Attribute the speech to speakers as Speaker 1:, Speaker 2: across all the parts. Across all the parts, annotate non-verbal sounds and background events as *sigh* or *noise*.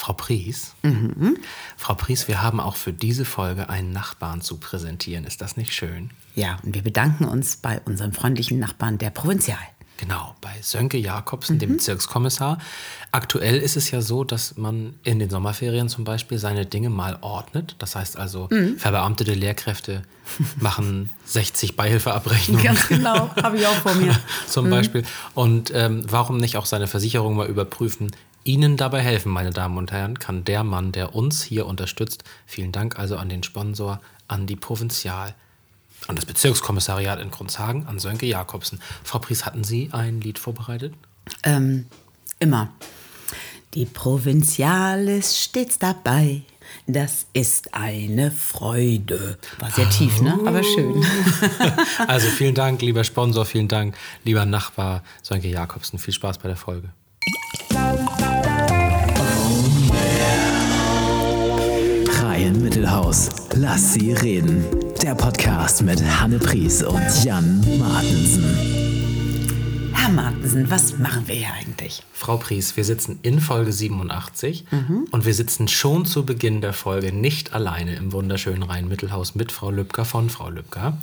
Speaker 1: Frau Pries, Frau Pries, wir haben auch für diese Folge einen Nachbarn zu präsentieren. Ist das nicht schön?
Speaker 2: Ja, und wir bedanken uns bei unserem freundlichen Nachbarn der Provinzial.
Speaker 1: Genau, bei Sönke Jakobsen, dem Bezirkskommissar. Aktuell ist es ja so, dass man in den Sommerferien zum Beispiel seine Dinge mal ordnet. Das heißt also, verbeamtete Lehrkräfte machen *laughs* 60 Beihilfeabrechnungen.
Speaker 2: Ganz genau, habe ich auch vor mir. *laughs*
Speaker 1: zum Beispiel. Und ähm, warum nicht auch seine Versicherung mal überprüfen? Ihnen dabei helfen, meine Damen und Herren, kann der Mann, der uns hier unterstützt. Vielen Dank also an den Sponsor, an die Provinzial, an das Bezirkskommissariat in Grundshagen, an Sönke Jakobsen. Frau Pries, hatten Sie ein Lied vorbereitet?
Speaker 2: Ähm, immer. Die Provinzial ist stets dabei. Das ist eine Freude. War sehr tief, ne? Aber schön. *laughs*
Speaker 1: Also vielen Dank, lieber Sponsor, vielen Dank, lieber Nachbar Sönke Jakobsen. Viel Spaß bei der Folge.
Speaker 3: Reihen Mittelhaus. Lass sie reden. Der Podcast mit Hanne Pries und Jan Martensen.
Speaker 2: Herr Martensen, was machen wir hier eigentlich?
Speaker 1: Frau Pries, wir sitzen in Folge 87 und wir sitzen schon zu Beginn der Folge nicht alleine im wunderschönen Rhein-Mittelhaus mit Frau Lübcker von Frau Lübcker.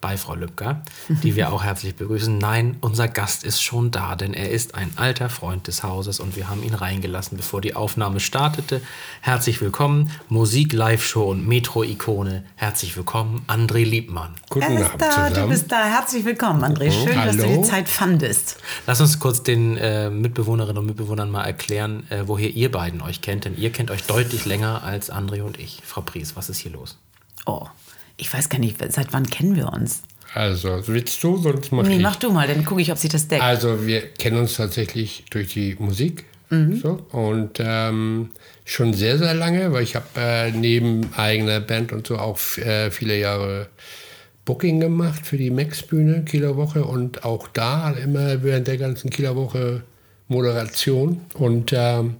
Speaker 1: Bei Frau Lübcker, die wir *laughs* auch herzlich begrüßen. Nein, unser Gast ist schon da, denn er ist ein alter Freund des Hauses und wir haben ihn reingelassen, bevor die Aufnahme startete. Herzlich willkommen, Musik, Live-Show und Metro-Ikone. Herzlich willkommen, André Liebmann.
Speaker 4: Guten
Speaker 2: er ist
Speaker 4: Abend
Speaker 2: da, du bist da. Herzlich willkommen, André. Schön, dass du
Speaker 4: Hallo.
Speaker 2: die Zeit fandest.
Speaker 1: Lass uns kurz den äh, Mitbewohnerinnen und Mitbewohnern mal erklären, äh, woher ihr beiden euch kennt, denn ihr kennt euch deutlich länger als André und ich. Frau Pries, was ist hier los?
Speaker 2: Oh, ich weiß gar nicht, seit wann kennen wir uns?
Speaker 4: Also, willst du, sonst mach
Speaker 2: Nee,
Speaker 4: ich.
Speaker 2: mach du mal, dann gucke ich, ob sich das deckt.
Speaker 4: Also, wir kennen uns tatsächlich durch die Musik. So, und ähm, schon sehr, sehr lange, weil ich habe äh, neben eigener Band und so auch äh, viele Jahre Booking gemacht für die Max-Bühne, Kieler Woche. Und auch da immer während der ganzen Kieler Woche Moderation. Und ähm,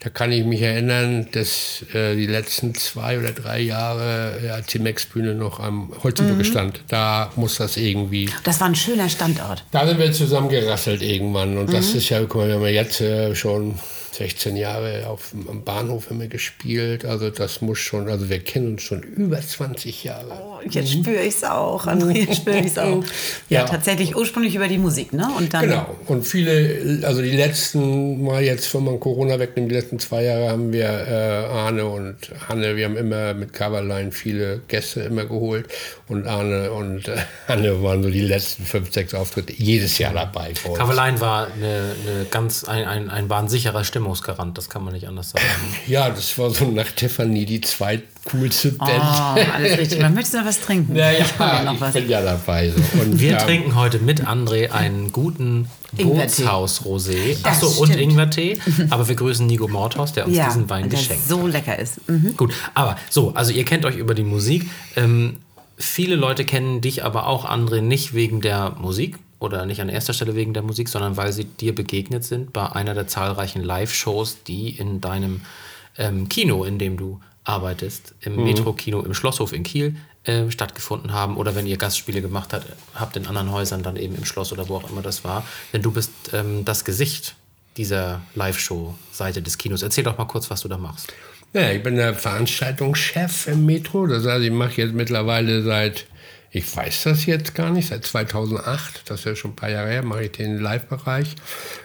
Speaker 4: da kann ich mich erinnern, dass äh, die letzten zwei oder drei Jahre, als die Max-Bühne noch am Holzenbrücke stand, da muss das irgendwie
Speaker 2: Das war ein schöner Standort.
Speaker 4: da sind wir zusammengerasselt irgendwann. Und das ist ja, guck mal, wir haben ja jetzt äh, schon 16 Jahre auf, dem- am Bahnhof immer gespielt. Also das muss schon, also wir kennen uns schon über 20 Jahre.
Speaker 2: Oh, jetzt spüre ich es auch, André, *laughs* jetzt spüre ich es auch. Ja,
Speaker 4: Ja.
Speaker 2: tatsächlich ursprünglich über die Musik, ne? Und dann
Speaker 4: Genau. Und viele, also die letzten, mal jetzt, wenn man Corona wegnimmt, die letzten zwei Jahre haben wir äh, Arne und Hanne, wir haben immer mit Coverline viele Gäste immer geholt. Und Arne und äh, Hanne waren so die letzten fünf, sechs Auftritte jedes Jahr dabei.
Speaker 1: Kavalein war eine, eine ganz, ein, ein, ein, war ein sicherer Stimmungsgarant, das kann man nicht anders sagen. *laughs*
Speaker 4: Ja, das war so nach Tiffany die zweitcoolste
Speaker 2: Oh,
Speaker 4: Band.
Speaker 2: alles richtig. Man möchte noch was trinken.
Speaker 4: Ja,
Speaker 2: Ich
Speaker 4: ja,
Speaker 2: noch
Speaker 4: ich
Speaker 2: was.
Speaker 4: bin ja dabei. So. *laughs* Und,
Speaker 1: Wir
Speaker 4: ja,
Speaker 1: trinken heute mit André einen guten. Bootshaus-Rosé. Achso, und. Ingwertee. *laughs* Aber wir grüßen Nico Mordhaus, der uns
Speaker 2: Ja,
Speaker 1: diesen Wein geschenkt
Speaker 2: so
Speaker 1: hat.
Speaker 2: lecker ist. Mhm.
Speaker 1: Gut, aber so, also ihr kennt euch über die Musik. Ähm, viele Leute kennen dich aber auch, André, nicht wegen der Musik oder nicht an erster Stelle wegen der Musik, sondern weil sie dir begegnet sind bei einer der zahlreichen Live-Shows, die in deinem ähm, Kino, in dem du arbeitest, im Metro-Kino im Schlosshof in Kiel äh, stattgefunden haben oder wenn ihr Gastspiele gemacht habt, habt in anderen Häusern, dann eben im Schloss oder wo auch immer das war. Denn du bist ähm, das Gesicht dieser Live-Show-Seite des Kinos. Erzähl doch mal kurz, was du da machst.
Speaker 4: ja, ich bin der Veranstaltungschef im Metro. Das heißt, ich mache jetzt mittlerweile seit, ich weiß das jetzt gar nicht, seit 2008, das ist ja schon ein paar Jahre her, mache ich den Live-Bereich.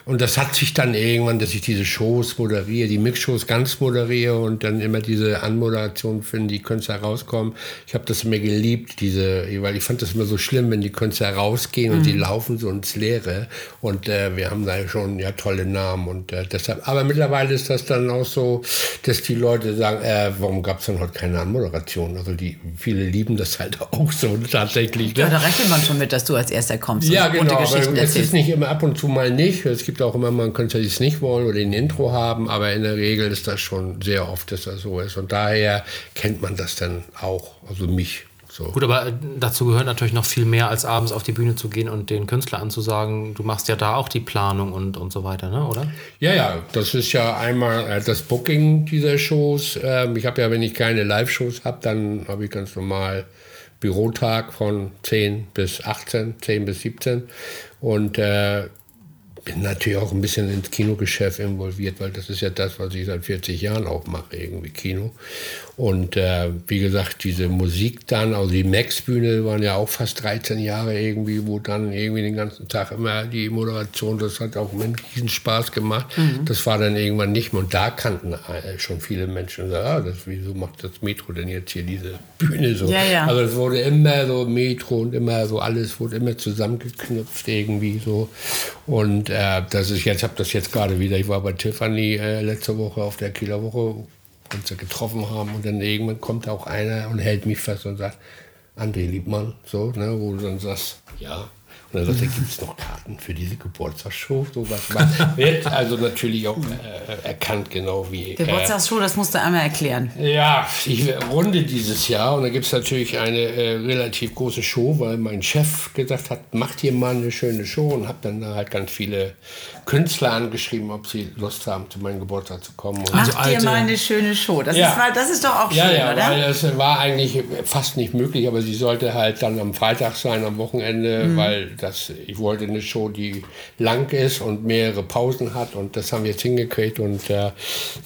Speaker 4: Und das hat sich dann irgendwann, dass ich diese Shows moderiere, die Mix-Shows ganz moderiere und dann immer diese Anmoderation finden, die Künstler rauskommen. Ich habe das immer geliebt, diese, weil ich fand das immer so schlimm, wenn die Künstler rausgehen und die laufen so ins Leere. Und äh, wir haben da schon ja tolle Namen und äh, deshalb. Aber mittlerweile ist das dann auch so, dass die Leute sagen, äh, warum gab es dann heute keine Anmoderation? Also die viele lieben das halt *laughs* auch so tatsächlich. Ne?
Speaker 2: Ja, da rechnet man schon mit, dass du als erster kommst
Speaker 4: Ja,
Speaker 2: und
Speaker 4: genau. Aber es ist
Speaker 2: erzählst.
Speaker 4: nicht immer ab und zu mal nicht. Es gibt auch immer mal Künstler, die es nicht wollen oder ein Intro haben, aber in der Regel ist das schon sehr oft, dass das so ist. Und daher kennt man das dann auch, also mich. So.
Speaker 1: Gut, aber äh, dazu gehört natürlich noch viel mehr, als abends auf die Bühne zu gehen und den Künstler anzusagen, du machst ja da auch die Planung und, und so weiter, ne? oder?
Speaker 4: Ja, ja, das ist ja einmal äh, das Booking dieser Shows. Ähm, ich habe ja, wenn ich keine Live-Shows habe, dann habe ich ganz normal Bürotag von 10 bis 18, 10 bis 17. Und äh, bin natürlich auch ein bisschen ins Kinogeschäft involviert, weil das ist ja das, was ich seit 40 Jahren auch mache, irgendwie Kino. Und äh, wie gesagt, diese Musik dann, also die Max-Bühne waren ja auch fast 13 Jahre irgendwie, wo dann irgendwie den ganzen Tag immer die Moderation, das hat auch einen riesen Spaß gemacht. Mhm. Das war dann irgendwann nicht mehr. Und da kannten äh, schon viele Menschen ah, das, wieso macht das Metro denn jetzt hier diese Bühne so?
Speaker 2: Ja, ja.
Speaker 4: Also es wurde immer so Metro und immer so alles wurde immer zusammengeknüpft irgendwie so. Und äh, das ist jetzt, habe das jetzt gerade wieder, ich war bei Tiffany äh, letzte Woche auf der Kieler Woche, uns getroffen haben und dann irgendwann kommt auch einer und hält mich fest und sagt, André Liebmann, so, ne, wo du dann sagst, ja, und dann sagt er, gibt es noch Karten für diese Geburtstagsshow? So was *laughs* wird also natürlich auch äh, erkannt, genau wie.
Speaker 2: Geburtstagsshow, äh, das musst du einmal erklären.
Speaker 4: Ja, ich runde dieses Jahr und da gibt es natürlich eine äh, relativ große Show, weil mein Chef gesagt hat, macht hier mal eine schöne Show und habe dann halt ganz viele Künstler angeschrieben, ob sie Lust haben, zu meinem Geburtstag zu kommen. Und
Speaker 2: macht also dir mal eine schöne Show. Das, ja. ist, das ist doch auch schön,
Speaker 4: ja, ja,
Speaker 2: oder?
Speaker 4: Weil es war eigentlich fast nicht möglich, aber sie sollte halt dann am Freitag sein, am Wochenende, mhm. weil das, ich wollte eine Show, die lang ist und mehrere Pausen hat und das haben wir jetzt hingekriegt und äh,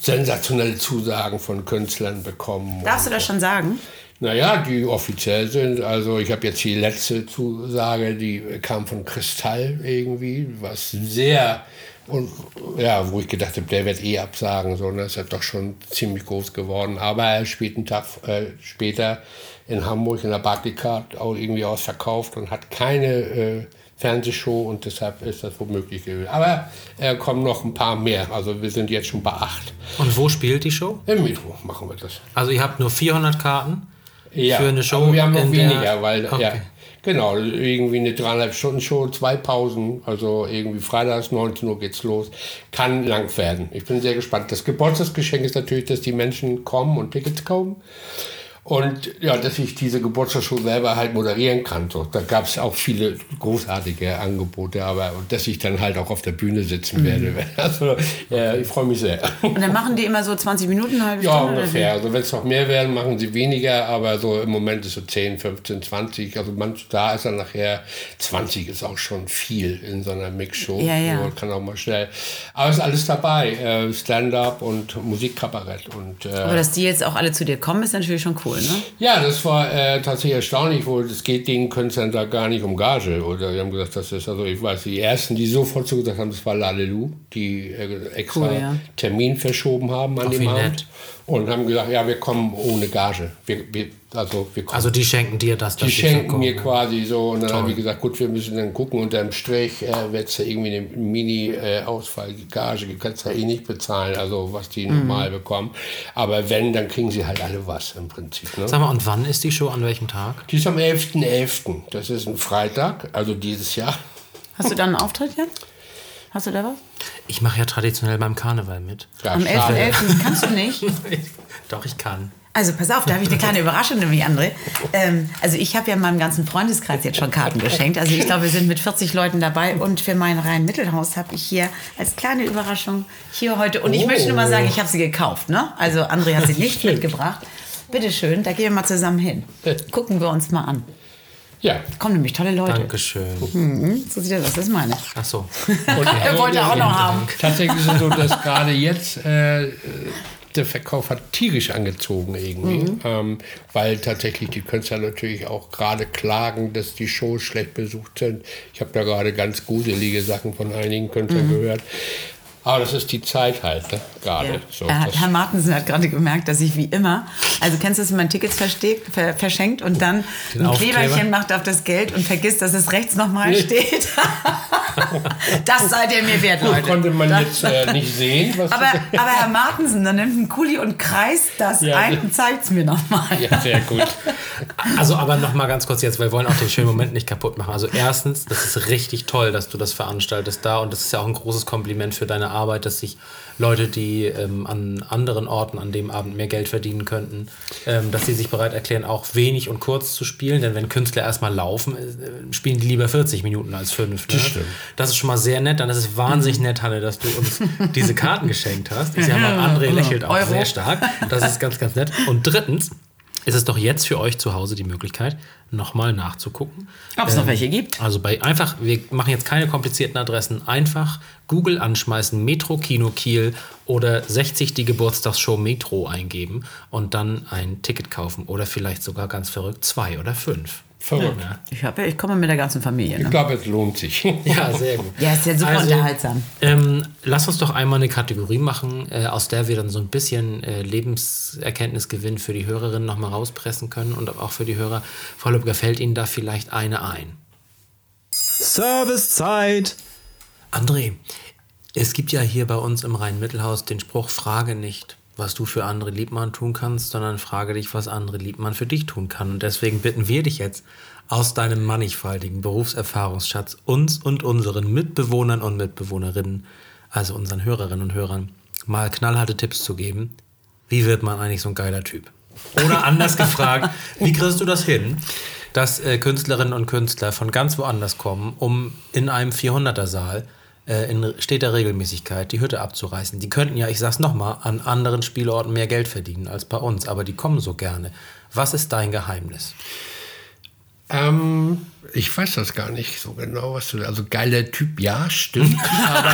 Speaker 4: sensationelle Zusagen von Künstlern bekommen.
Speaker 2: Darfst du das schon sagen?
Speaker 4: Naja, die offiziell sind. Also ich habe jetzt die letzte Zusage, die kam von Kristall irgendwie, was sehr und ja, wo ich gedacht habe, der wird eh absagen, so, ne? ist ja doch schon ziemlich groß geworden. Aber er spielt einen Tag äh, später in Hamburg in der Barclaycard auch irgendwie ausverkauft und hat keine äh, Fernsehshow und deshalb ist das womöglich gewesen. Aber äh, kommen noch ein paar mehr. Also wir sind jetzt schon bei acht.
Speaker 1: Und wo spielt die Show?
Speaker 4: Im Metro machen wir das.
Speaker 1: Also ihr habt nur 400 Karten
Speaker 4: ja,
Speaker 1: für eine Show?
Speaker 4: Aber wir haben noch weniger, weil okay. ja, Genau, irgendwie eine dreieinhalb Stunden Show, zwei Pausen, also irgendwie freitags 19 Uhr geht's los. Kann lang werden. Ich bin sehr gespannt. Das Geburtstagsgeschenk ist natürlich, dass die Menschen kommen und Tickets kaufen. Und ja, dass ich diese Geburtstagsshow selber halt moderieren kann. So. Da gab es auch viele großartige Angebote, aber und dass ich dann halt auch auf der Bühne sitzen mhm. werde. *laughs* Also, ja, ich freue mich sehr.
Speaker 2: Und dann machen die immer so 20 Minuten, halbe
Speaker 4: Ja, ungefähr. Also wenn es noch mehr werden, machen sie weniger, aber so im Moment ist so 10, 15, 20. Also manch, da ist dann nachher 20 ist auch schon viel in so einer Mixshow.
Speaker 2: Ja, ja.
Speaker 4: So, kann auch mal schnell. Aber es ist alles dabei. Äh, Stand-up und Musikkabarett. Und, äh,
Speaker 2: aber dass die jetzt auch alle zu dir kommen, ist natürlich schon cool cool, ne?
Speaker 4: Ja, das war äh, tatsächlich erstaunlich, wo es geht den Künstlern da gar nicht um Gage. Oder die haben gesagt, das ist, also ich weiß, die ersten, die sofort zugesagt haben, das war Lalelu, die äh, extra cool, ja. Termin verschoben haben an Auf dem Abend. Und haben gesagt, ja, wir kommen ohne Gage. Wir, wir also, wir
Speaker 1: also die schenken dir das?
Speaker 4: Die schenken mir quasi so. Und dann habe ich gesagt, gut, wir müssen dann gucken. Unter dem Strich äh, wird es ja irgendwie eine Mini-Ausfall-Gage. Die kannst du ja eh nicht bezahlen, also was die mhm. normal bekommen. Aber wenn, dann kriegen sie halt alle was im Prinzip. Ne?
Speaker 1: Sag mal, und wann ist die Show? An welchem Tag?
Speaker 4: Die ist am 11.11. .11. Das ist ein Freitag, also dieses Jahr.
Speaker 2: Hast du da einen Auftritt jetzt? Hast du da was?
Speaker 1: Ich mache ja traditionell beim Karneval mit.
Speaker 2: Ja, Am 11.11. .11. *laughs* kannst du nicht?
Speaker 1: Doch, ich kann.
Speaker 2: Also pass auf, da habe ich eine kleine Überraschung, nämlich André. Ähm, also ich habe ja meinem ganzen Freundeskreis jetzt schon Karten geschenkt. Also ich glaube, wir sind mit 40 Leuten dabei. Und für mein Rhein-Mittelhaus habe ich hier als kleine Überraschung hier heute. Und ich oh. möchte nur mal sagen, ich habe sie gekauft. Ne? Also André hat sie nicht *laughs* mitgebracht. Bitte schön, da gehen wir mal zusammen hin. Gucken wir uns mal an.
Speaker 4: Ja.
Speaker 2: Kommen nämlich tolle Leute.
Speaker 1: Dankeschön.
Speaker 2: Mhm, so sieht das aus, das ist meine.
Speaker 1: Ach so.
Speaker 2: Und *laughs* er wollte auch noch haben.
Speaker 4: Tatsächlich ist es so, dass gerade jetzt äh, der Verkauf hat tierisch angezogen irgendwie, mhm. ähm, weil tatsächlich die Künstler natürlich auch gerade klagen, dass die Shows schlecht besucht sind. Ich habe da gerade ganz gruselige Sachen von einigen Künstlern mhm. gehört. Aber das ist die Zeit halt, ne? gerade. Ja.
Speaker 2: So, äh, Herr Martensen hat gerade gemerkt, dass ich wie immer, also kennst du das, wenn man Tickets ver verschenkt und dann Den ein Aufkleber. Kleberchen macht auf das Geld und vergisst, dass es rechts nochmal nee. steht? *laughs* das seid ihr mir wert, Leute.
Speaker 4: Das konnte man das, jetzt äh, nicht sehen.
Speaker 2: aber, aber Herr Martensen, dann nimmt ein Kuli und kreist das ja, ein und zeigt es mir nochmal.
Speaker 4: Ja, sehr gut.
Speaker 1: Also aber nochmal ganz kurz jetzt, weil wir wollen auch den schönen Moment nicht kaputt machen. Also erstens, das ist richtig toll, dass du das veranstaltest da und das ist ja auch ein großes Kompliment für deine Arbeit, dass sich Leute, die ähm, an anderen Orten an dem Abend mehr Geld verdienen könnten, ähm, dass sie sich bereit erklären, auch wenig und kurz zu spielen. Denn wenn Künstler erstmal laufen, äh, spielen die lieber 40 Minuten als 5. Ne?
Speaker 4: Das stimmt.
Speaker 1: Das ist schon mal sehr nett. Dann ist es wahnsinnig mhm. nett, Hanne, dass du uns *laughs* diese Karten geschenkt hast. Ich sag mal, André lächelt auch Euro. sehr stark. Das ist ganz, ganz nett. Und drittens, ist es doch jetzt für euch zu Hause die Möglichkeit, nochmal nachzugucken.
Speaker 2: Ob es noch welche gibt.
Speaker 1: Also bei einfach, wir machen jetzt keine komplizierten Adressen, einfach Google anschmeißen, Metro Kino Kiel oder 60 die Geburtstagsshow Metro eingeben und dann ein Ticket kaufen oder vielleicht sogar ganz verrückt zwei oder fünf.
Speaker 4: Verrückt.
Speaker 1: Ja.
Speaker 2: Ich, hab, ich komme mit der ganzen Familie.
Speaker 4: Ich
Speaker 2: Ne?
Speaker 4: glaube, es lohnt sich. *laughs*
Speaker 1: Ja, sehr gut.
Speaker 2: Ja, ist ja super
Speaker 1: Also,
Speaker 2: unterhaltsam.
Speaker 1: Ähm, lass uns doch einmal eine Kategorie machen, äh, aus der wir dann so ein bisschen äh, Lebenserkenntnisgewinn für die Hörerinnen nochmal rauspressen können und auch für die Hörer. Frau Lübcker, fällt Ihnen da vielleicht eine ein?
Speaker 3: Servicezeit.
Speaker 1: André, es gibt ja hier bei uns im Rhein-Mittelhaus den Spruch, frage nicht, was du für andere Liebmann tun kannst, sondern frage dich, was andere Liebmann für dich tun kann. Und deswegen bitten wir dich jetzt, aus deinem mannigfaltigen Berufserfahrungsschatz uns und unseren Mitbewohnern und Mitbewohnerinnen, also unseren Hörerinnen und Hörern, mal knallharte Tipps zu geben. Wie wird man eigentlich so ein geiler Typ? Oder anders gefragt, wie kriegst du das hin, dass äh, Künstlerinnen und Künstler von ganz woanders kommen, um in einem 400er-Saal äh, in steter Regelmäßigkeit die Hütte abzureißen? Die könnten ja, ich sag's nochmal, an anderen Spielorten mehr Geld verdienen als bei uns, aber die kommen so gerne. Was ist dein Geheimnis?
Speaker 4: Ähm, ich weiß das gar nicht so genau, was du. Also geiler Typ, ja, stimmt.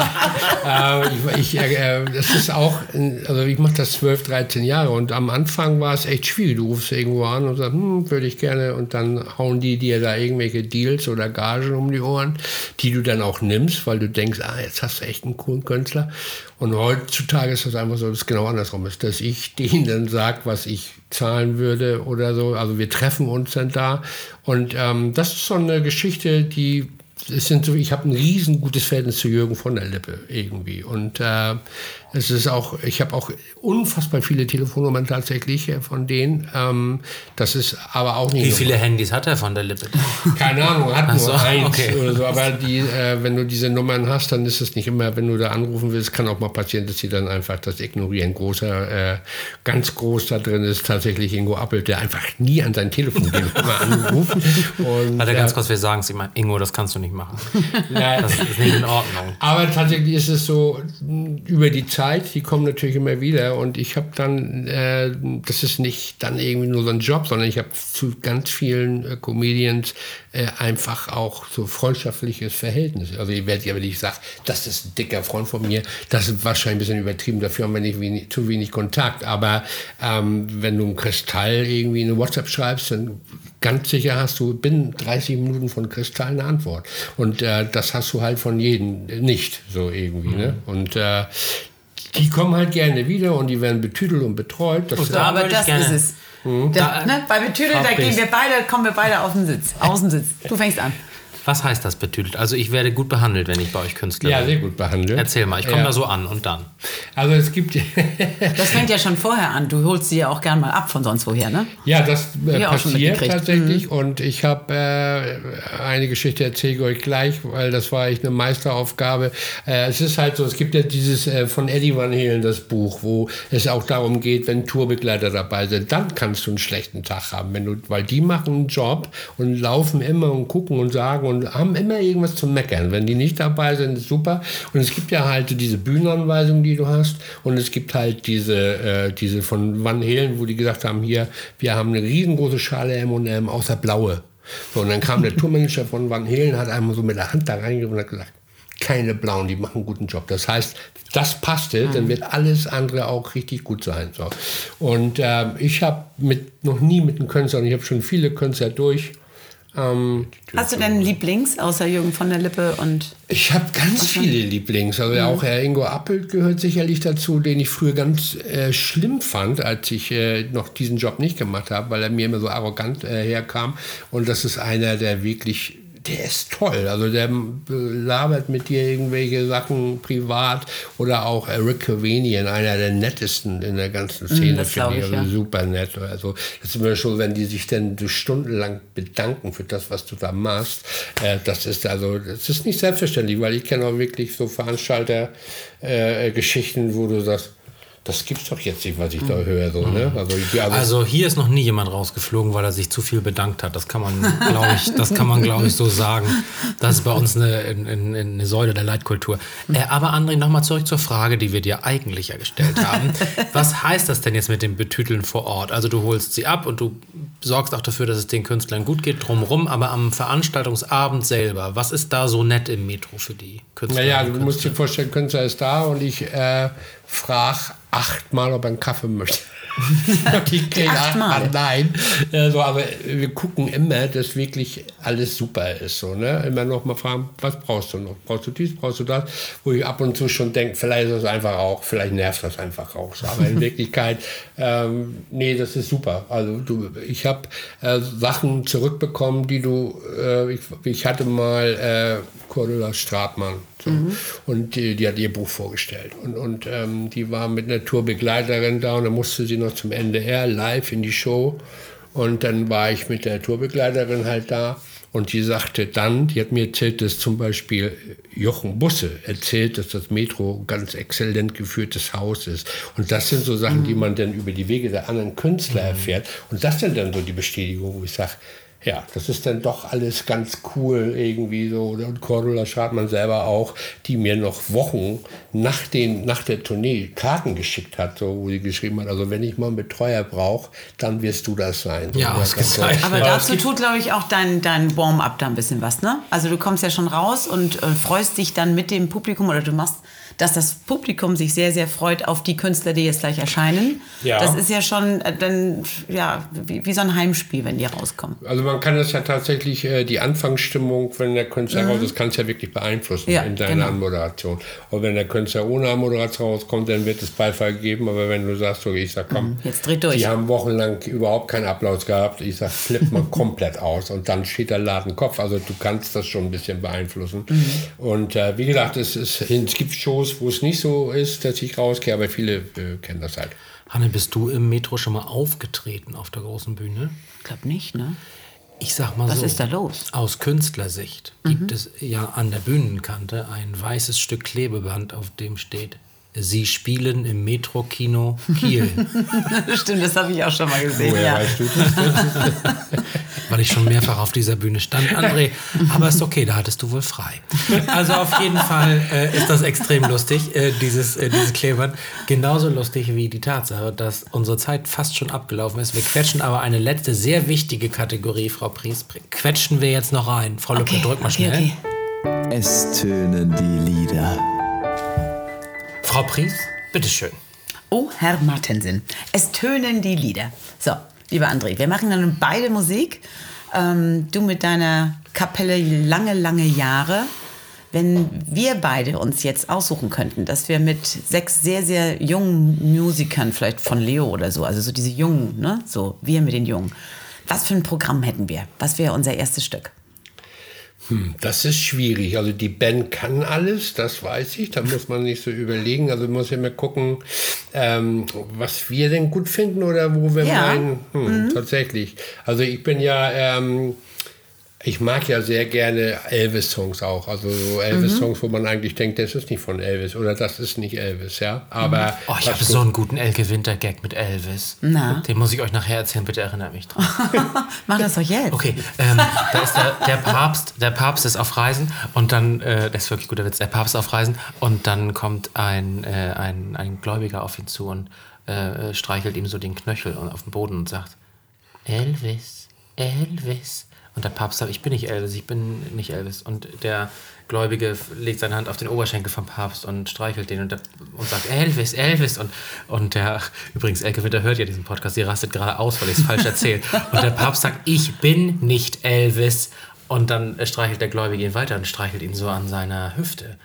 Speaker 4: *laughs* aber äh, ich, ich, äh, das ist auch, äh, also ich mache das 12, 13 Jahre und am Anfang war es echt schwierig. Du rufst irgendwo an und sagst, hm, würde ich gerne und dann hauen die dir da irgendwelche Deals oder Gagen um die Ohren, die du dann auch nimmst, weil du denkst, ah, jetzt hast du echt einen coolen Künstler. Und heutzutage ist das einfach so, dass es genau andersrum ist, dass ich *laughs* denen dann sage, was ich zahlen würde oder so. Also wir treffen uns dann da und ähm, das ist so eine Geschichte, die es sind so, ich habe ein riesengutes Verhältnis zu Jürgen von der Lippe irgendwie und äh, es ist auch, ich habe auch unfassbar viele Telefonnummern tatsächlich äh, von denen. Ähm, das ist aber auch nicht
Speaker 1: Wie viele Handys hat er von der Lippe? *laughs*
Speaker 4: keine Ahnung, hat nur
Speaker 1: so,
Speaker 4: eins
Speaker 1: okay.
Speaker 4: oder so. Aber *laughs* die, äh, wenn du diese Nummern hast, dann ist es nicht immer, wenn du da anrufen willst, kann auch mal passieren, dass sie dann einfach das ignorieren. Großer, äh, ganz groß da drin ist tatsächlich Ingo Appelt, der einfach nie an sein Telefon geht, *laughs* anruft. Und,
Speaker 1: Warte
Speaker 4: äh,
Speaker 1: ganz kurz, wir sagen es immer, Ingo, das kannst du nicht machen.
Speaker 4: Ja, *laughs*
Speaker 1: Das ist nicht in Ordnung.
Speaker 4: aber tatsächlich ist es so, über die Zeit, die kommen natürlich immer wieder und ich habe dann, äh, das ist nicht dann irgendwie nur so ein Job, sondern ich habe zu ganz vielen äh, Comedians äh, einfach auch so freundschaftliches Verhältnis. Also ich werde ja, wenn ich sage, das ist ein dicker Freund von mir, das ist wahrscheinlich ein bisschen übertrieben, dafür haben wir nicht wenig, zu wenig Kontakt. Aber ähm, wenn du einem Kristall irgendwie eine WhatsApp schreibst, dann ganz sicher hast du binnen 30 Minuten von Kristall eine Antwort. Und äh, das hast du halt von jedem nicht so irgendwie. Ne? Und äh, die kommen halt gerne wieder und die werden betüdelt und betreut. Das
Speaker 1: Und da
Speaker 2: Aber das
Speaker 1: gerne-
Speaker 2: ist es. Da, ne, bei Betüdel, da gehen wir beide, kommen wir beide auf den Sitz. Außensitz. Du fängst an.
Speaker 1: Was heißt das betütelt? Also ich werde gut behandelt, wenn ich bei euch Künstler
Speaker 4: ja,
Speaker 1: bin.
Speaker 4: sehr gut behandelt.
Speaker 1: Erzähl mal, ich komme
Speaker 4: Ja.
Speaker 1: da so an und dann.
Speaker 4: Also es gibt *laughs*
Speaker 2: Das fängt ja schon vorher an. Du holst sie ja auch gern mal ab von sonst woher, ne?
Speaker 4: Ja, das äh,
Speaker 2: Ja, auch schon
Speaker 4: passiert tatsächlich. Und ich habe äh, eine Geschichte, erzähle ich euch gleich, weil das war echt eine Meisteraufgabe. Äh, es ist halt so, es gibt ja dieses äh, von Eddie Van Halen, das Buch, wo es auch darum geht, wenn Tourbegleiter dabei sind, dann kannst du einen schlechten Tag haben. Wenn du, weil die machen einen Job und laufen immer und gucken und sagen und haben immer irgendwas zu meckern. Wenn die nicht dabei sind, ist super. Und es gibt ja halt diese Bühnenanweisungen, die du hast. Und es gibt halt diese, äh, diese von Van Halen, wo die gesagt haben, hier, wir haben eine riesengroße Schale M&M außer blaue. So, und dann kam der Tourmanager von Van Halen, hat einmal so mit der Hand da reingegriffen und hat gesagt, keine blauen, die machen einen guten Job. Das heißt, das passte, dann wird alles andere auch richtig gut sein. So. Und ähm, ich habe mit, noch nie mit einem Künstler, und ich habe schon viele Künstler durch, ähm,
Speaker 2: Hast du denn einen Lieblings, außer Jürgen von der Lippe und.
Speaker 4: ich habe ganz viele Lieblings. Also auch Herr Ingo Appelt gehört sicherlich dazu, den ich früher ganz äh, schlimm fand, als ich äh, noch diesen Job nicht gemacht habe, weil er mir immer so arrogant äh, herkam. Und das ist einer, der wirklich, der ist toll. Also der äh, labert mit dir irgendwelche Sachen privat oder auch Rick Cavanian, einer der nettesten in der ganzen Szene,
Speaker 2: das glaub
Speaker 4: finde ich. Also
Speaker 2: ja.
Speaker 4: super nett. Also das ist immer schon, wenn die sich dann stundenlang bedanken für das, was du da machst. Äh, das ist also, das ist nicht selbstverständlich, weil ich kenne auch wirklich so Veranstalter äh, Geschichten, wo du sagst, das gibt's doch jetzt nicht, was ich da höre. So, ne? also, ich, also,
Speaker 1: Also hier ist noch nie jemand rausgeflogen, weil er sich zu viel bedankt hat. Das kann man, glaube ich, das kann man, glaube ich, so sagen. Das ist bei uns eine, eine, eine Säule der Leitkultur. Äh, aber André, nochmal zurück zur Frage, die wir dir eigentlich ja gestellt *laughs* haben. Was heißt das denn jetzt mit dem Betüteln vor Ort? Also du holst sie ab und du sorgst auch dafür, dass es den Künstlern gut geht drumherum, aber am Veranstaltungsabend selber, was ist da so nett im Metro für die Künstler?
Speaker 4: naja, du musst dir vorstellen, Künstler ist da und ich äh, frage achtmal, ob er einen Kaffee möchte. *laughs* Ich kriege
Speaker 2: Achtmal?
Speaker 4: achtmal nein. Also, aber wir gucken immer, dass wirklich alles super ist. So, ne? Immer noch mal fragen, was brauchst du noch? Brauchst du dies, brauchst du das? Wo ich ab und zu schon denke, vielleicht ist das einfach auch, vielleicht nervt das einfach auch. So. Aber in *laughs* Wirklichkeit, ähm, nee, das ist super. Also du, ich habe äh, Sachen zurückbekommen, die du, äh, ich, ich hatte mal äh, Cordula Stratmann. So. Und die, die hat ihr Buch vorgestellt. Und, und ähm, die war mit einer Tourbegleiterin da und dann musste sie noch zum NDR live in die Show. Und dann war ich mit der Tourbegleiterin halt da. Und die sagte dann, die hat mir erzählt, dass zum Beispiel Jochen Busse erzählt, dass das Metro ein ganz exzellent geführtes Haus ist. Und das sind so Sachen, die man dann über die Wege der anderen Künstler erfährt. Und das sind dann so die Bestätigung, wo ich sage, ja, das ist dann doch alles ganz cool irgendwie so. Und Cordula Schadmann selber auch, die mir noch Wochen nach, den, nach der Tournee Karten geschickt hat, so, wo sie geschrieben hat, also wenn ich mal einen Betreuer brauche, dann wirst du das sein. So,
Speaker 1: Ja,
Speaker 4: das hat so-
Speaker 1: ausgezeichnet.
Speaker 2: Aber dazu tut, glaube ich, auch dein, dein Warm-up da ein bisschen was, ne? Also du kommst ja schon raus und äh, freust dich dann mit dem Publikum oder du machst, dass das Publikum sich sehr, sehr freut auf die Künstler, die jetzt gleich erscheinen.
Speaker 4: Ja.
Speaker 2: Das ist ja schon äh, dann, ja, wie, wie so ein Heimspiel, wenn die rauskommen.
Speaker 4: Also man kann das ja tatsächlich, äh, die Anfangsstimmung, wenn der Künstler raus ist, kann es ja wirklich beeinflussen
Speaker 2: Mhm. Ja,
Speaker 4: in deiner
Speaker 2: genau.
Speaker 4: Anmoderation. Und wenn der Künstler ohne Anmoderation rauskommt, dann wird es Beifall geben. Aber wenn du sagst, okay, ich sag, komm,
Speaker 2: Mhm, jetzt dreht durch.
Speaker 4: die haben wochenlang überhaupt keinen Applaus gehabt, ich sag, flipp mal *laughs* komplett aus und dann steht der Laden Kopf. Also du kannst das schon ein bisschen beeinflussen.
Speaker 2: Mhm.
Speaker 4: Und äh, wie gesagt, es, ist, es gibt Shows, wo es nicht so ist, dass ich rausgehe, aber viele äh, kennen das halt.
Speaker 1: Hanne, bist du im Metro schon mal aufgetreten auf der großen Bühne?
Speaker 2: Ich glaube nicht, ne?
Speaker 1: Ich sag mal
Speaker 2: Was
Speaker 1: so.
Speaker 2: ist da los? Mhm.
Speaker 1: Aus Künstlersicht gibt es ja an der Bühnenkante ein weißes Stück Klebeband, auf dem steht: Sie spielen im Metro-Kino Kiel. *laughs*
Speaker 2: Stimmt, das habe ich auch schon mal gesehen.
Speaker 4: Woher
Speaker 2: ja.
Speaker 4: weißt du das? *laughs*
Speaker 1: weil ich schon mehrfach auf dieser Bühne stand, André. Aber ist okay, da hattest du wohl frei. Also auf jeden Fall äh, ist das extrem lustig, äh, dieses, äh, dieses Klebern. Genauso lustig wie die Tatsache, dass unsere Zeit fast schon abgelaufen ist. Wir quetschen aber eine letzte, sehr wichtige Kategorie, Frau Pries, quetschen wir jetzt noch rein. Frau Lücke, drück mal schnell.
Speaker 2: okay.
Speaker 3: Es tönen die Lieder.
Speaker 1: Frau Pries, bitteschön.
Speaker 2: Oh, Herr Martensen, es tönen die Lieder. So, lieber André, wir machen dann beide Musik. Ähm, du mit deiner Kapelle lange, lange Jahre. Wenn wir beide uns jetzt aussuchen könnten, dass wir mit sechs sehr, sehr jungen Musikern, vielleicht von Leo oder so, also so diese Jungen, ne? So, wir mit den Jungen. Was für ein Programm hätten wir? Was wäre unser erstes Stück?
Speaker 4: Das ist schwierig. Also die Band kann alles, das weiß ich. Da muss man nicht so überlegen. Also man muss immer gucken, ähm, was wir denn gut finden oder wo wir
Speaker 2: Ja.
Speaker 4: meinen. Hm, Tatsächlich. Also ich bin ja, ähm, ich mag ja sehr gerne Elvis-Songs auch. Also so Elvis-Songs, wo man eigentlich denkt, das ist nicht von Elvis oder das ist nicht Elvis, ja. Aber
Speaker 1: Oh, ich habe so einen guten Elke Winter-Gag mit Elvis.
Speaker 2: Na?
Speaker 1: Den muss ich euch nachher erzählen, bitte erinnert mich dran. *laughs*
Speaker 2: Mach das doch jetzt.
Speaker 1: Okay, ähm, da ist der, der Papst, der Papst ist auf Reisen und dann, äh, das ist wirklich guter Witz, der Papst ist auf Reisen und dann kommt ein, äh, ein, ein Gläubiger auf ihn zu und äh, streichelt ihm so den Knöchel auf den Boden und sagt, Elvis, Elvis. Und der Papst sagt, ich bin nicht Elvis, ich bin nicht Elvis. Und der Gläubige legt seine Hand auf den Oberschenkel vom Papst und streichelt den und, der, und sagt, Elvis, Elvis. Und, und der, übrigens, Elke Winter hört ja diesen Podcast, sie rastet gerade aus, weil ich es falsch erzähle. *laughs* Und der Papst sagt, ich bin nicht Elvis. Und dann streichelt der Gläubige ihn weiter und streichelt ihn so an seiner Hüfte.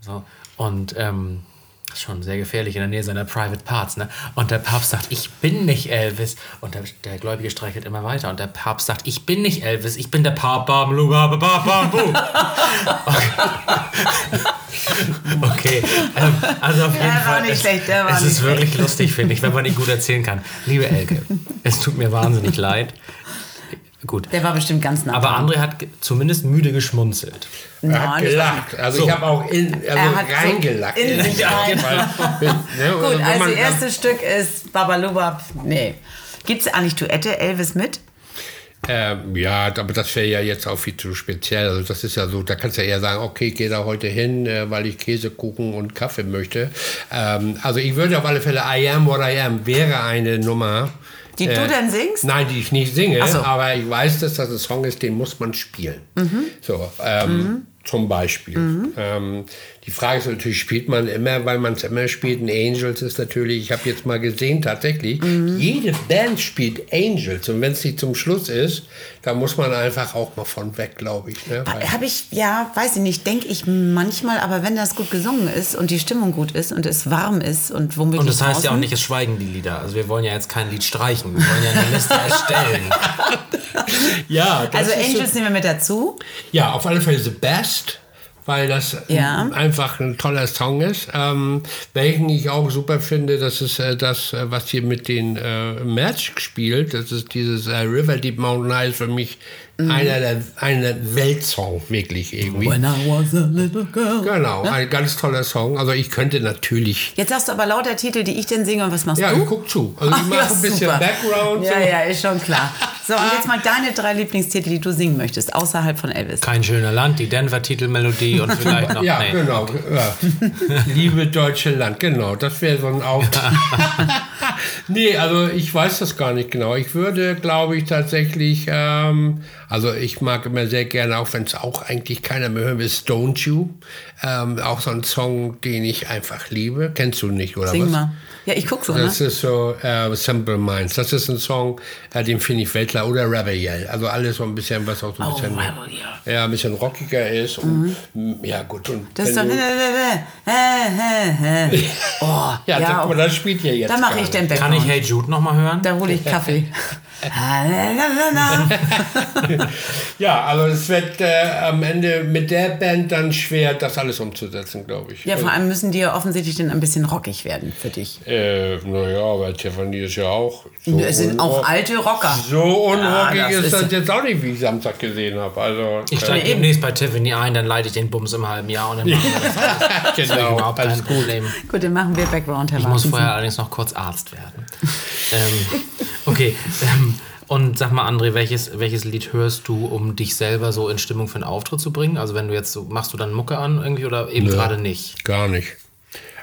Speaker 1: So. Und ähm, das ist schon sehr gefährlich in der Nähe seiner Private Parts. Ne? Und der Papst sagt, ich bin nicht Elvis. Und der, der Gläubige streichelt immer weiter. Und der Papst sagt, ich bin nicht Elvis, ich bin der Papa. *laughs* Okay, ähm, also auf jeden
Speaker 2: war
Speaker 1: Fall.
Speaker 2: nicht
Speaker 1: es,
Speaker 2: schlecht, der war
Speaker 1: es
Speaker 2: nicht
Speaker 1: ist wirklich lustig, finde ich, wenn man ihn gut erzählen kann. Liebe Elke, es tut mir wahnsinnig leid. Gut.
Speaker 2: Der war bestimmt ganz nah.
Speaker 1: Aber. André hat zumindest müde geschmunzelt.
Speaker 4: Er hat
Speaker 2: Nein,
Speaker 4: gelacht. Also
Speaker 1: So.
Speaker 4: ich habe auch in, also
Speaker 2: Er hat so
Speaker 4: reingelacht.
Speaker 2: in sich rein.
Speaker 4: Weil, ne, *laughs*
Speaker 2: Gut, also das erste Stück ist Babalubab. Nee. Gibt es eigentlich Duette Elvis mit?
Speaker 4: Ähm, ja, aber das wäre ja jetzt auch viel zu speziell. Also das ist ja so, da kannst du ja eher sagen, okay, ich gehe da heute hin, äh, weil ich Käsekuchen und Kaffee möchte. Ähm, also ich würde auf alle Fälle I Am What I Am wäre eine Nummer.
Speaker 2: Die du denn singst?
Speaker 4: Nein, die ich nicht singe,
Speaker 2: so.
Speaker 4: aber ich weiß, dass das ein Song ist, den muss man spielen. So, ähm, zum Beispiel. Ähm, die Frage ist natürlich, spielt man immer, weil man es immer spielt. Ein Angels ist natürlich, ich habe jetzt mal gesehen, tatsächlich, jede Band spielt Angels. Und wenn es nicht zum Schluss ist, da muss man einfach auch mal von weg, glaube ich. Ne?
Speaker 2: Habe ich, ja, weiß ich nicht, denke ich manchmal, aber wenn das gut gesungen ist und die Stimmung gut ist und es warm ist und womöglich
Speaker 1: Und das heißt ja auch nicht, es schweigen die Lieder. Also wir wollen ja jetzt kein Lied streichen, wir wollen ja eine Liste erstellen. *laughs*
Speaker 4: ja, das
Speaker 2: Also
Speaker 4: ist so-
Speaker 2: Angels nehmen wir mit dazu.
Speaker 4: Ja, auf alle Fälle The Best, weil das
Speaker 2: Ja.
Speaker 4: einfach ein toller Song ist. Ähm, welchen ich auch super finde, das ist äh, das, äh, was hier mit den äh, Match spielt. Das ist dieses äh, River Deep Mountain High für mich einer der einer Weltsong, wirklich irgendwie.
Speaker 2: I was a little girl.
Speaker 4: Genau, ein ganz toller Song. Also ich könnte natürlich.
Speaker 2: Jetzt sagst du aber lauter Titel, die ich denn singe und was machst
Speaker 4: Ja,
Speaker 2: du?
Speaker 4: ich guck zu. Also ich
Speaker 2: Ach,
Speaker 4: mache
Speaker 2: ja,
Speaker 4: ein bisschen
Speaker 2: super.
Speaker 4: Background.
Speaker 2: Ja,
Speaker 4: so.
Speaker 2: ja, ist schon klar. So, und jetzt mal deine drei Lieblingstitel, die du singen möchtest, außerhalb von Elvis.
Speaker 1: Kein schöner Land, die Denver-Titelmelodie und *laughs* vielleicht noch.
Speaker 4: Ja,
Speaker 1: nee.
Speaker 4: genau. Ja. *laughs* Liebe deutsche Land, genau. Das wäre so ein Auftrag. *laughs* nee, also ich weiß das gar nicht genau. Ich würde, glaube ich, tatsächlich, ähm, also ich mag immer sehr gerne, auch wenn es auch eigentlich keiner mehr hören will, ist Don't You. Ähm, auch so ein Song, den ich einfach liebe. Kennst du nicht, oder
Speaker 2: Sing
Speaker 4: was?
Speaker 2: mal. Ja, ich guck so, ne?
Speaker 4: Das ist so äh, Simple Minds. Das ist ein Song, äh, den finde ich Weltler oder Rebel Also alles so ein bisschen, was auch so ein
Speaker 2: Oh,
Speaker 4: bisschen,
Speaker 2: Rebel Yell.
Speaker 4: ja, ein bisschen rockiger ist. Und, mm, Ja, gut. Und
Speaker 2: Das ist doch.
Speaker 4: du- *laughs*
Speaker 2: Oh,
Speaker 4: Ja,
Speaker 2: ja,
Speaker 4: das, das spielt ja jetzt.
Speaker 2: Da mache ich den
Speaker 4: nicht.
Speaker 1: Kann ich
Speaker 2: Background.
Speaker 1: Hey Jude nochmal hören?
Speaker 2: Da hole ich Kaffee. *laughs*
Speaker 4: Ja, also es wird äh, am Ende mit der Band dann schwer, das alles umzusetzen, glaube ich.
Speaker 2: ja, vor allem müssen die ja offensichtlich dann ein bisschen rockig werden für dich.
Speaker 4: Äh, naja, aber Tiffany ist ja auch. So
Speaker 2: es sind auch alte Rocker.
Speaker 4: So unrockig
Speaker 2: Ja, das
Speaker 4: ist,
Speaker 2: ist-
Speaker 4: das jetzt auch nicht, wie ich Samstag gesehen habe. Also,
Speaker 1: Ich steige
Speaker 2: eben.
Speaker 1: demnächst bei Tiffany ein, dann leite ich den Bums im halben Jahr und dann machen wir das. *laughs*
Speaker 4: äh, genau,
Speaker 1: Überhaupt kein
Speaker 4: alles gut.
Speaker 1: Problem.
Speaker 2: Gut, dann machen wir Background, Herr
Speaker 1: Ich muss vorher allerdings noch kurz Arzt werden. *laughs* ähm, okay. Ähm, und sag mal, André, welches, welches Lied hörst du, um dich selber so in Stimmung für einen Auftritt zu bringen? Also wenn du jetzt so, machst du dann Mucke an irgendwie oder eben gerade nicht?
Speaker 4: Gar nicht.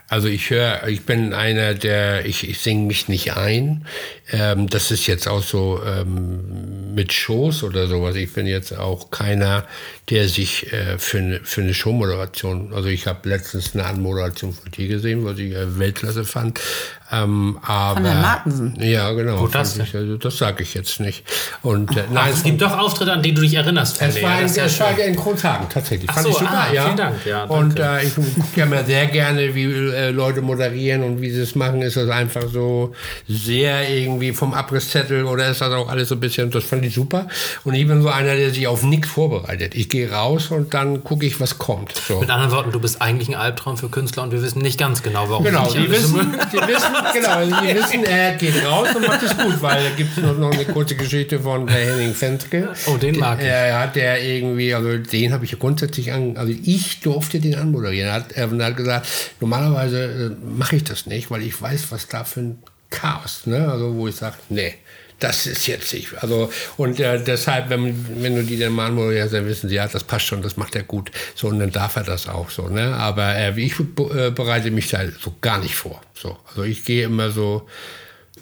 Speaker 4: Also ich höre, ich bin einer, der, ich, ich singe mich nicht ein. Ähm, das ist jetzt auch so ähm, mit Shows oder sowas. Ich bin jetzt auch keiner, der sich äh, für, eine, für eine Showmoderation, also ich habe letztens eine Anmoderation von dir gesehen, was ich äh, Weltklasse fand. Ähm, aber,
Speaker 2: Herrn Martensen?
Speaker 4: Ja, genau.
Speaker 1: Wo das
Speaker 4: ich, also, das sage ich jetzt nicht. Und äh, nein,
Speaker 1: es gibt doch Auftritte, an die du dich erinnerst. von
Speaker 4: es war, in,
Speaker 1: ja
Speaker 4: es war in Kronhagen tatsächlich.
Speaker 1: Ach
Speaker 4: Fand
Speaker 1: so,
Speaker 4: ich super,
Speaker 1: ah,
Speaker 4: ja.
Speaker 1: vielen Dank, ja, danke.
Speaker 4: und äh, ich gucke ja mir sehr gerne, wie äh, Leute moderieren und wie sie es machen. Ist das einfach so sehr irgendwie vom Abrisszettel oder ist das auch alles so ein bisschen, das fand ich super. Und ich bin so einer, der sich auf nichts vorbereitet. Ich gehe raus und dann gucke ich, was kommt. So.
Speaker 1: Mit anderen Worten, du bist eigentlich ein Albtraum für Künstler und wir wissen nicht ganz genau, warum.
Speaker 4: Genau, die
Speaker 1: so
Speaker 4: wissen, die wissen, genau, die wissen, er geht raus und macht es gut, weil da gibt es noch, eine kurze Geschichte von Henning Fenske.
Speaker 1: Oh, den mag ich.
Speaker 4: Er hat der irgendwie, also den habe ich grundsätzlich an, also ich durfte den anmoderieren. Er hat, er hat gesagt, normalerweise äh, mache ich das nicht, weil ich weiß, was da für ein Chaos, ne? Also wo ich sage, nee. Das ist jetzt nicht. Also, und äh, deshalb, wenn, wenn du die dann mal anmoderierst, dann wissen sie, ja, das passt schon, das macht er gut. So, und dann darf er das auch so. Ne? Aber äh, ich äh, bereite mich da so gar nicht vor. So. Also ich gehe immer so,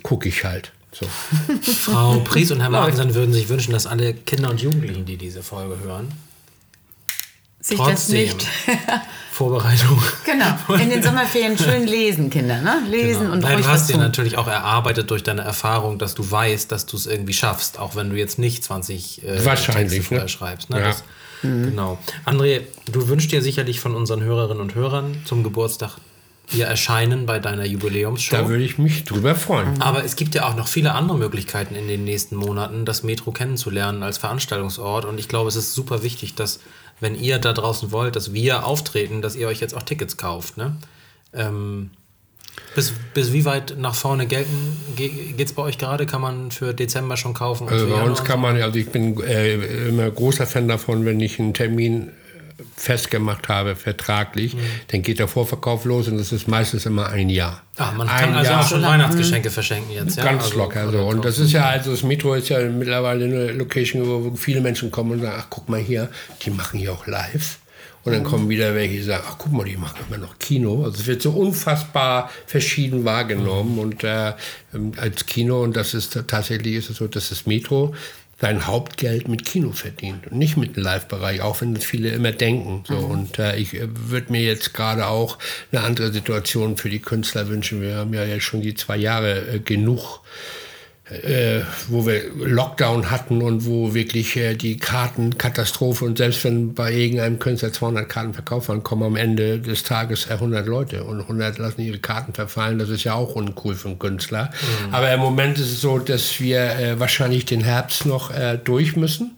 Speaker 4: gucke ich halt. So. *laughs*
Speaker 1: Frau Pries und Herr Martensen würden sich wünschen, dass alle Kinder und Jugendlichen, die diese Folge hören,
Speaker 2: Sich das
Speaker 1: trotzdem
Speaker 2: nicht. *laughs*
Speaker 1: Vorbereitung.
Speaker 2: Genau. In den Sommerferien schön lesen, Kinder, ne? Lesen und
Speaker 1: Nein,
Speaker 2: ruhig
Speaker 1: du hast dir natürlich auch erarbeitet durch deine Erfahrung, dass du weißt, dass du es irgendwie schaffst, auch wenn du jetzt nicht 20 äh,
Speaker 4: Wahrscheinlich,
Speaker 1: Texte vorher
Speaker 4: ne?
Speaker 1: schreibst. Ne?
Speaker 4: Ja.
Speaker 1: Das, Genau. André, du wünschst dir sicherlich von unseren Hörerinnen und Hörern zum Geburtstag ihr Erscheinen bei deiner Jubiläumsshow.
Speaker 4: Da würde ich mich drüber freuen.
Speaker 1: Aber es gibt ja auch noch viele andere Möglichkeiten in den nächsten Monaten, das Metro kennenzulernen als Veranstaltungsort. Und ich glaube, es ist super wichtig, dass, wenn ihr da draußen wollt, dass wir auftreten, dass ihr euch jetzt auch Tickets kauft. Ne? Ähm, Bis, bis wie weit nach vorne gelten geht es bei euch gerade? Kann man für Dezember schon kaufen?
Speaker 4: Also bei uns kann man, also ich bin äh, immer großer Fan davon, wenn ich einen Termin festgemacht habe, vertraglich,
Speaker 1: Mhm.
Speaker 4: dann geht der Vorverkauf los und das ist meistens immer ein Jahr.
Speaker 1: Ah, man
Speaker 4: ein
Speaker 1: kann also
Speaker 4: Jahr.
Speaker 1: auch schon Weihnachtsgeschenke verschenken jetzt. Ja?
Speaker 4: Ganz
Speaker 1: also,
Speaker 4: locker so. Und das ist ja, also das Metro ist ja mittlerweile eine Location, wo wo viele Menschen kommen und sagen, ach guck mal hier, die machen hier auch live. Und dann kommen wieder welche, die sagen, ach guck mal, die machen immer noch Kino. Also es wird so unfassbar verschieden wahrgenommen und äh, als Kino, und das ist tatsächlich ist es so, dass das Metro sein Hauptgeld mit Kino verdient und nicht mit dem Live-Bereich, auch wenn das viele immer denken. So. Und äh, ich äh, würde mir jetzt gerade auch eine andere Situation für die Künstler wünschen. Wir haben ja jetzt schon die zwei Jahre äh, genug äh, wo wir Lockdown hatten und wo wirklich äh, die Karten Katastrophe und selbst wenn bei irgendeinem Künstler 200 Karten verkauft waren, kommen am Ende des Tages 100 Leute und 100 lassen ihre Karten verfallen. Das ist ja auch uncool für einen Künstler. Aber im Moment ist es so, dass wir äh, wahrscheinlich den Herbst noch äh, durch müssen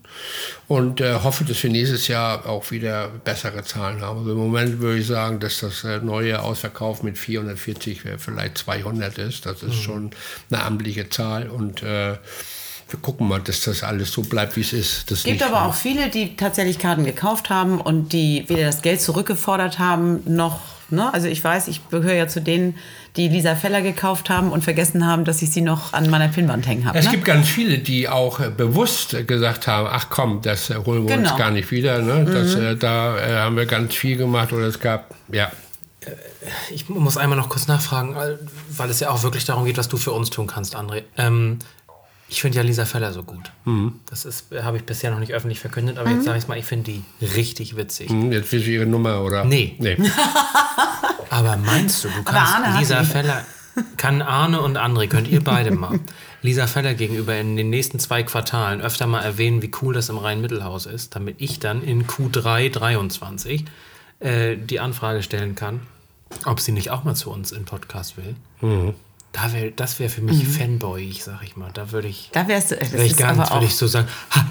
Speaker 4: und äh, hoffe, dass wir nächstes Jahr auch wieder bessere Zahlen haben. Also im Moment würde ich sagen, dass das äh, neue Ausverkauf mit 440 äh, vielleicht 200 ist. Das ist schon eine amtliche Zahl und äh, wir gucken mal, dass das alles so bleibt, wie es ist.
Speaker 2: Es gibt aber auch viele, die tatsächlich Karten gekauft haben und die weder das Geld zurückgefordert haben, noch, ne? Also ich weiß, ich gehöre ja zu denen, die Lisa Feller gekauft haben und vergessen haben, dass ich sie noch an meiner Pinnwand hängen habe.
Speaker 4: Es
Speaker 2: Ne?
Speaker 4: gibt ganz viele, die auch äh, bewusst äh, gesagt haben, ach komm, das äh, holen wir uns
Speaker 2: Genau.
Speaker 4: gar nicht wieder. Ne? Das, äh, da äh, haben wir ganz viel gemacht oder es gab, ja,
Speaker 1: Ich muss einmal noch kurz nachfragen, weil- weil es ja auch wirklich darum geht, was du für uns tun kannst, André. Ähm, ich finde ja Lisa Feller so gut. Das ist, äh, habe ich bisher noch nicht öffentlich verkündet, aber jetzt sage ich es mal, ich finde die richtig witzig.
Speaker 4: Hm, jetzt willst du ihre Nummer, oder?
Speaker 1: Nee.
Speaker 4: nee. *laughs*
Speaker 1: Aber meinst du, du kannst Lisa. Feller, kann Arne und André, könnt ihr beide mal *laughs* Lisa Feller gegenüber in den nächsten zwei Quartalen öfter mal erwähnen, wie cool das im Rhein-Mittelhaus ist, damit ich dann in Q3 23 äh, die Anfrage stellen kann, ob sie nicht auch mal zu uns im Podcast will. Da wär, das wäre für mich Fanboyig, sag ich mal. Da würde ich,
Speaker 2: Da wärst du, das
Speaker 1: wär ich
Speaker 2: aber auch,
Speaker 1: würde ich so sagen, ha, ha,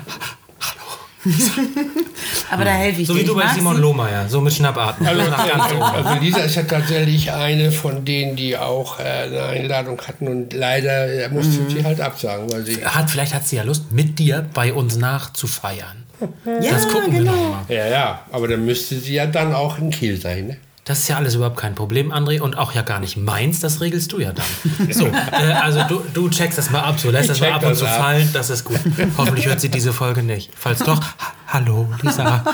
Speaker 1: hallo. *laughs*
Speaker 2: aber da helfe ich
Speaker 1: So
Speaker 2: dir.
Speaker 1: wie du
Speaker 2: Ich
Speaker 1: bei Simon. Lohmeier, so mit Schnappatmen.
Speaker 4: Also, also Lisa ist ja tatsächlich eine von denen, die auch äh, eine Einladung hatten und leider äh, musste
Speaker 2: Mhm.
Speaker 4: sie halt absagen, weil sie
Speaker 1: hat, vielleicht hat sie ja Lust, mit dir bei uns nachzufeiern.
Speaker 2: Ja,
Speaker 1: das gucken wir
Speaker 2: genau.
Speaker 1: noch mal.
Speaker 4: ja, ja, aber dann müsste sie ja dann auch in Kiel sein, ne?
Speaker 1: Das ist ja alles überhaupt kein Problem, André, und auch ja gar nicht meins, das regelst du ja dann. So, äh, also du, du checkst das mal ab, so lässt
Speaker 4: Ich
Speaker 1: das mal ab und zu
Speaker 4: ab.
Speaker 1: fallen, das ist gut. Hoffentlich hört sie diese Folge nicht. Falls doch, ha hallo, Lisa.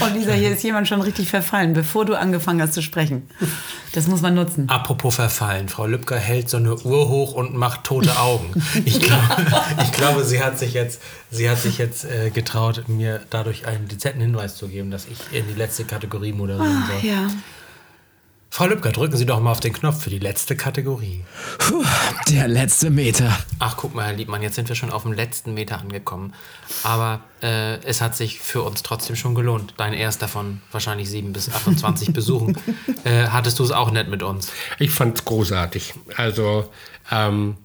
Speaker 2: Und *laughs* Lisa, hier ist jemand schon richtig verfallen, bevor du angefangen hast zu sprechen. Das muss man nutzen.
Speaker 1: Apropos verfallen, Frau Lübcker hält so eine Uhr hoch und macht tote Augen. Ich *laughs* glaube, ich glaube sie hat sich jetzt, sie hat sich jetzt äh, getraut, mir dadurch einen dezenten Hinweis zu geben, dass ich in die letzte Kategorie moderieren soll.
Speaker 2: Ja.
Speaker 1: Frau Lübcker, drücken Sie doch mal auf den Knopf für die letzte Kategorie.
Speaker 3: Puh, der letzte Meter.
Speaker 1: Ach, guck mal, Herr Liebmann, jetzt sind wir schon auf dem letzten Meter angekommen. Aber äh, es hat sich für uns trotzdem schon gelohnt. Dein erster von wahrscheinlich 7 bis 28 *laughs* Besuchen. Äh, hattest du es auch nett mit uns?
Speaker 4: Ich fand's großartig. Also, ähm,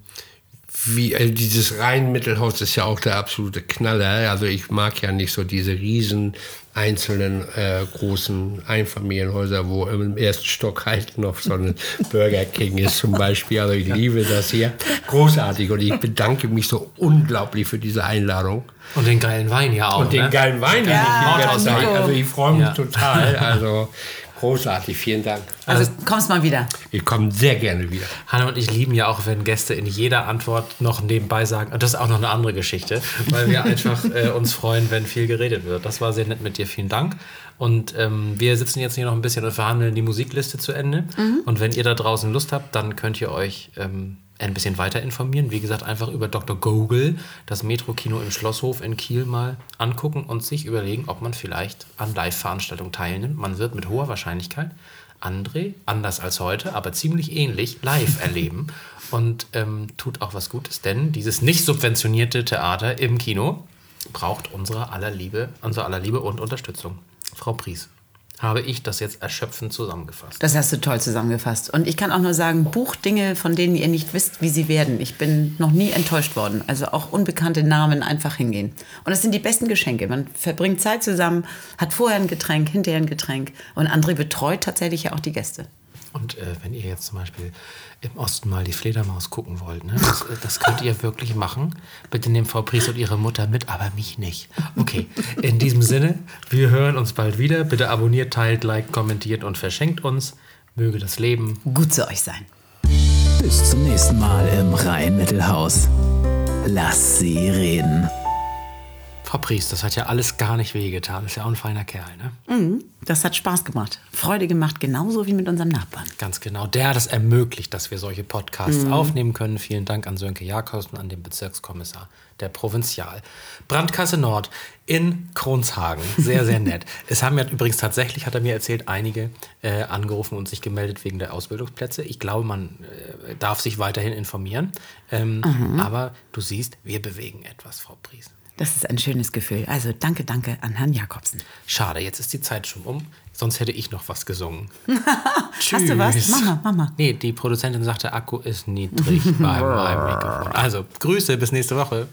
Speaker 4: wie, also dieses Rhein-Mittelhaus ist ja auch der absolute Knaller. Also ich mag ja nicht so diese riesen einzelnen äh, großen Einfamilienhäuser, wo im ersten Stock halt noch so ein *laughs* Burger King ist zum Beispiel. Also ich liebe das hier. Großartig und ich bedanke mich so unglaublich für diese Einladung.
Speaker 1: Und den geilen Wein ja auch.
Speaker 4: Und den
Speaker 1: ne?
Speaker 4: geilen Wein, den
Speaker 2: Ja,
Speaker 4: ich hier. Also ich freue mich
Speaker 1: Ja.
Speaker 4: total. Also großartig. Vielen Dank.
Speaker 2: Also kommst mal wieder.
Speaker 4: Ich komme sehr gerne wieder.
Speaker 1: Hanna und ich lieben ja auch, wenn Gäste in jeder Antwort noch nebenbei sagen, und das ist auch noch eine andere Geschichte, weil wir *laughs* einfach äh, uns freuen, wenn viel geredet wird. Das war sehr nett mit dir, vielen Dank. Und ähm, wir sitzen jetzt hier noch ein bisschen und verhandeln die Musikliste zu Ende. Und wenn ihr da draußen Lust habt, dann könnt ihr euch ähm, ein bisschen weiter informieren. Wie gesagt, einfach über Dr. Google das Metro-Kino im Schlosshof in Kiel mal angucken und sich überlegen, ob man vielleicht an Live-Veranstaltungen teilnimmt. Man wird mit hoher Wahrscheinlichkeit André, anders als heute, aber ziemlich ähnlich, live erleben. Und ähm, tut auch was Gutes, denn dieses nicht subventionierte Theater im Kino braucht unsere aller Liebe, unsere aller Liebe und Unterstützung. Frau Pries, habe ich das jetzt erschöpfend zusammengefasst.
Speaker 2: Das hast du toll zusammengefasst. Und ich kann auch nur sagen, bucht Dinge, von denen ihr nicht wisst, wie sie werden. Ich bin noch nie enttäuscht worden. Also auch unbekannte Namen einfach hingehen. Und das sind die besten Geschenke. Man verbringt Zeit zusammen, hat vorher ein Getränk, hinterher ein Getränk. Und André betreut tatsächlich ja auch die Gäste.
Speaker 1: Und äh, wenn ihr jetzt zum Beispiel im Osten mal die Fledermaus gucken wollt, ne, das, äh, das könnt ihr wirklich machen. Bitte nehmt Frau Pries und ihre Mutter mit, aber mich nicht. Okay, in diesem Sinne, wir hören uns bald wieder. Bitte abonniert, teilt, liked, kommentiert und verschenkt uns. Möge das Leben
Speaker 2: Gut zu euch sein.
Speaker 3: Bis zum nächsten Mal im Rhein-Mittelhaus. Lass sie reden.
Speaker 1: Frau Pries, das hat ja alles gar nicht wehgetan. Ist ja auch ein feiner Kerl, ne?
Speaker 2: Das hat Spaß gemacht. Freude gemacht, genauso wie mit unserem Nachbarn.
Speaker 1: Ganz genau. Der hat es ermöglicht, dass wir solche Podcasts aufnehmen können. Vielen Dank an Sönke Jakobs und an den Bezirkskommissar der Provinzial. Brandkasse Nord in Kronshagen. Sehr, sehr *laughs* nett. es haben ja übrigens tatsächlich, hat er mir erzählt, einige äh, angerufen und sich gemeldet wegen der Ausbildungsplätze. Ich glaube, man äh, darf sich weiterhin informieren. Ähm, Aber du siehst, wir bewegen etwas, Frau Pries.
Speaker 2: Das ist ein schönes Gefühl. Also danke, danke an Herrn Jakobsen.
Speaker 1: Schade, jetzt ist die Zeit schon um. Sonst hätte ich noch was gesungen. *laughs*
Speaker 2: Hast du was? Mama, Mama.
Speaker 1: Nee, die Produzentin sagte, Akku ist niedrig bei meinem Mikrofon. Also, Grüße, bis nächste Woche.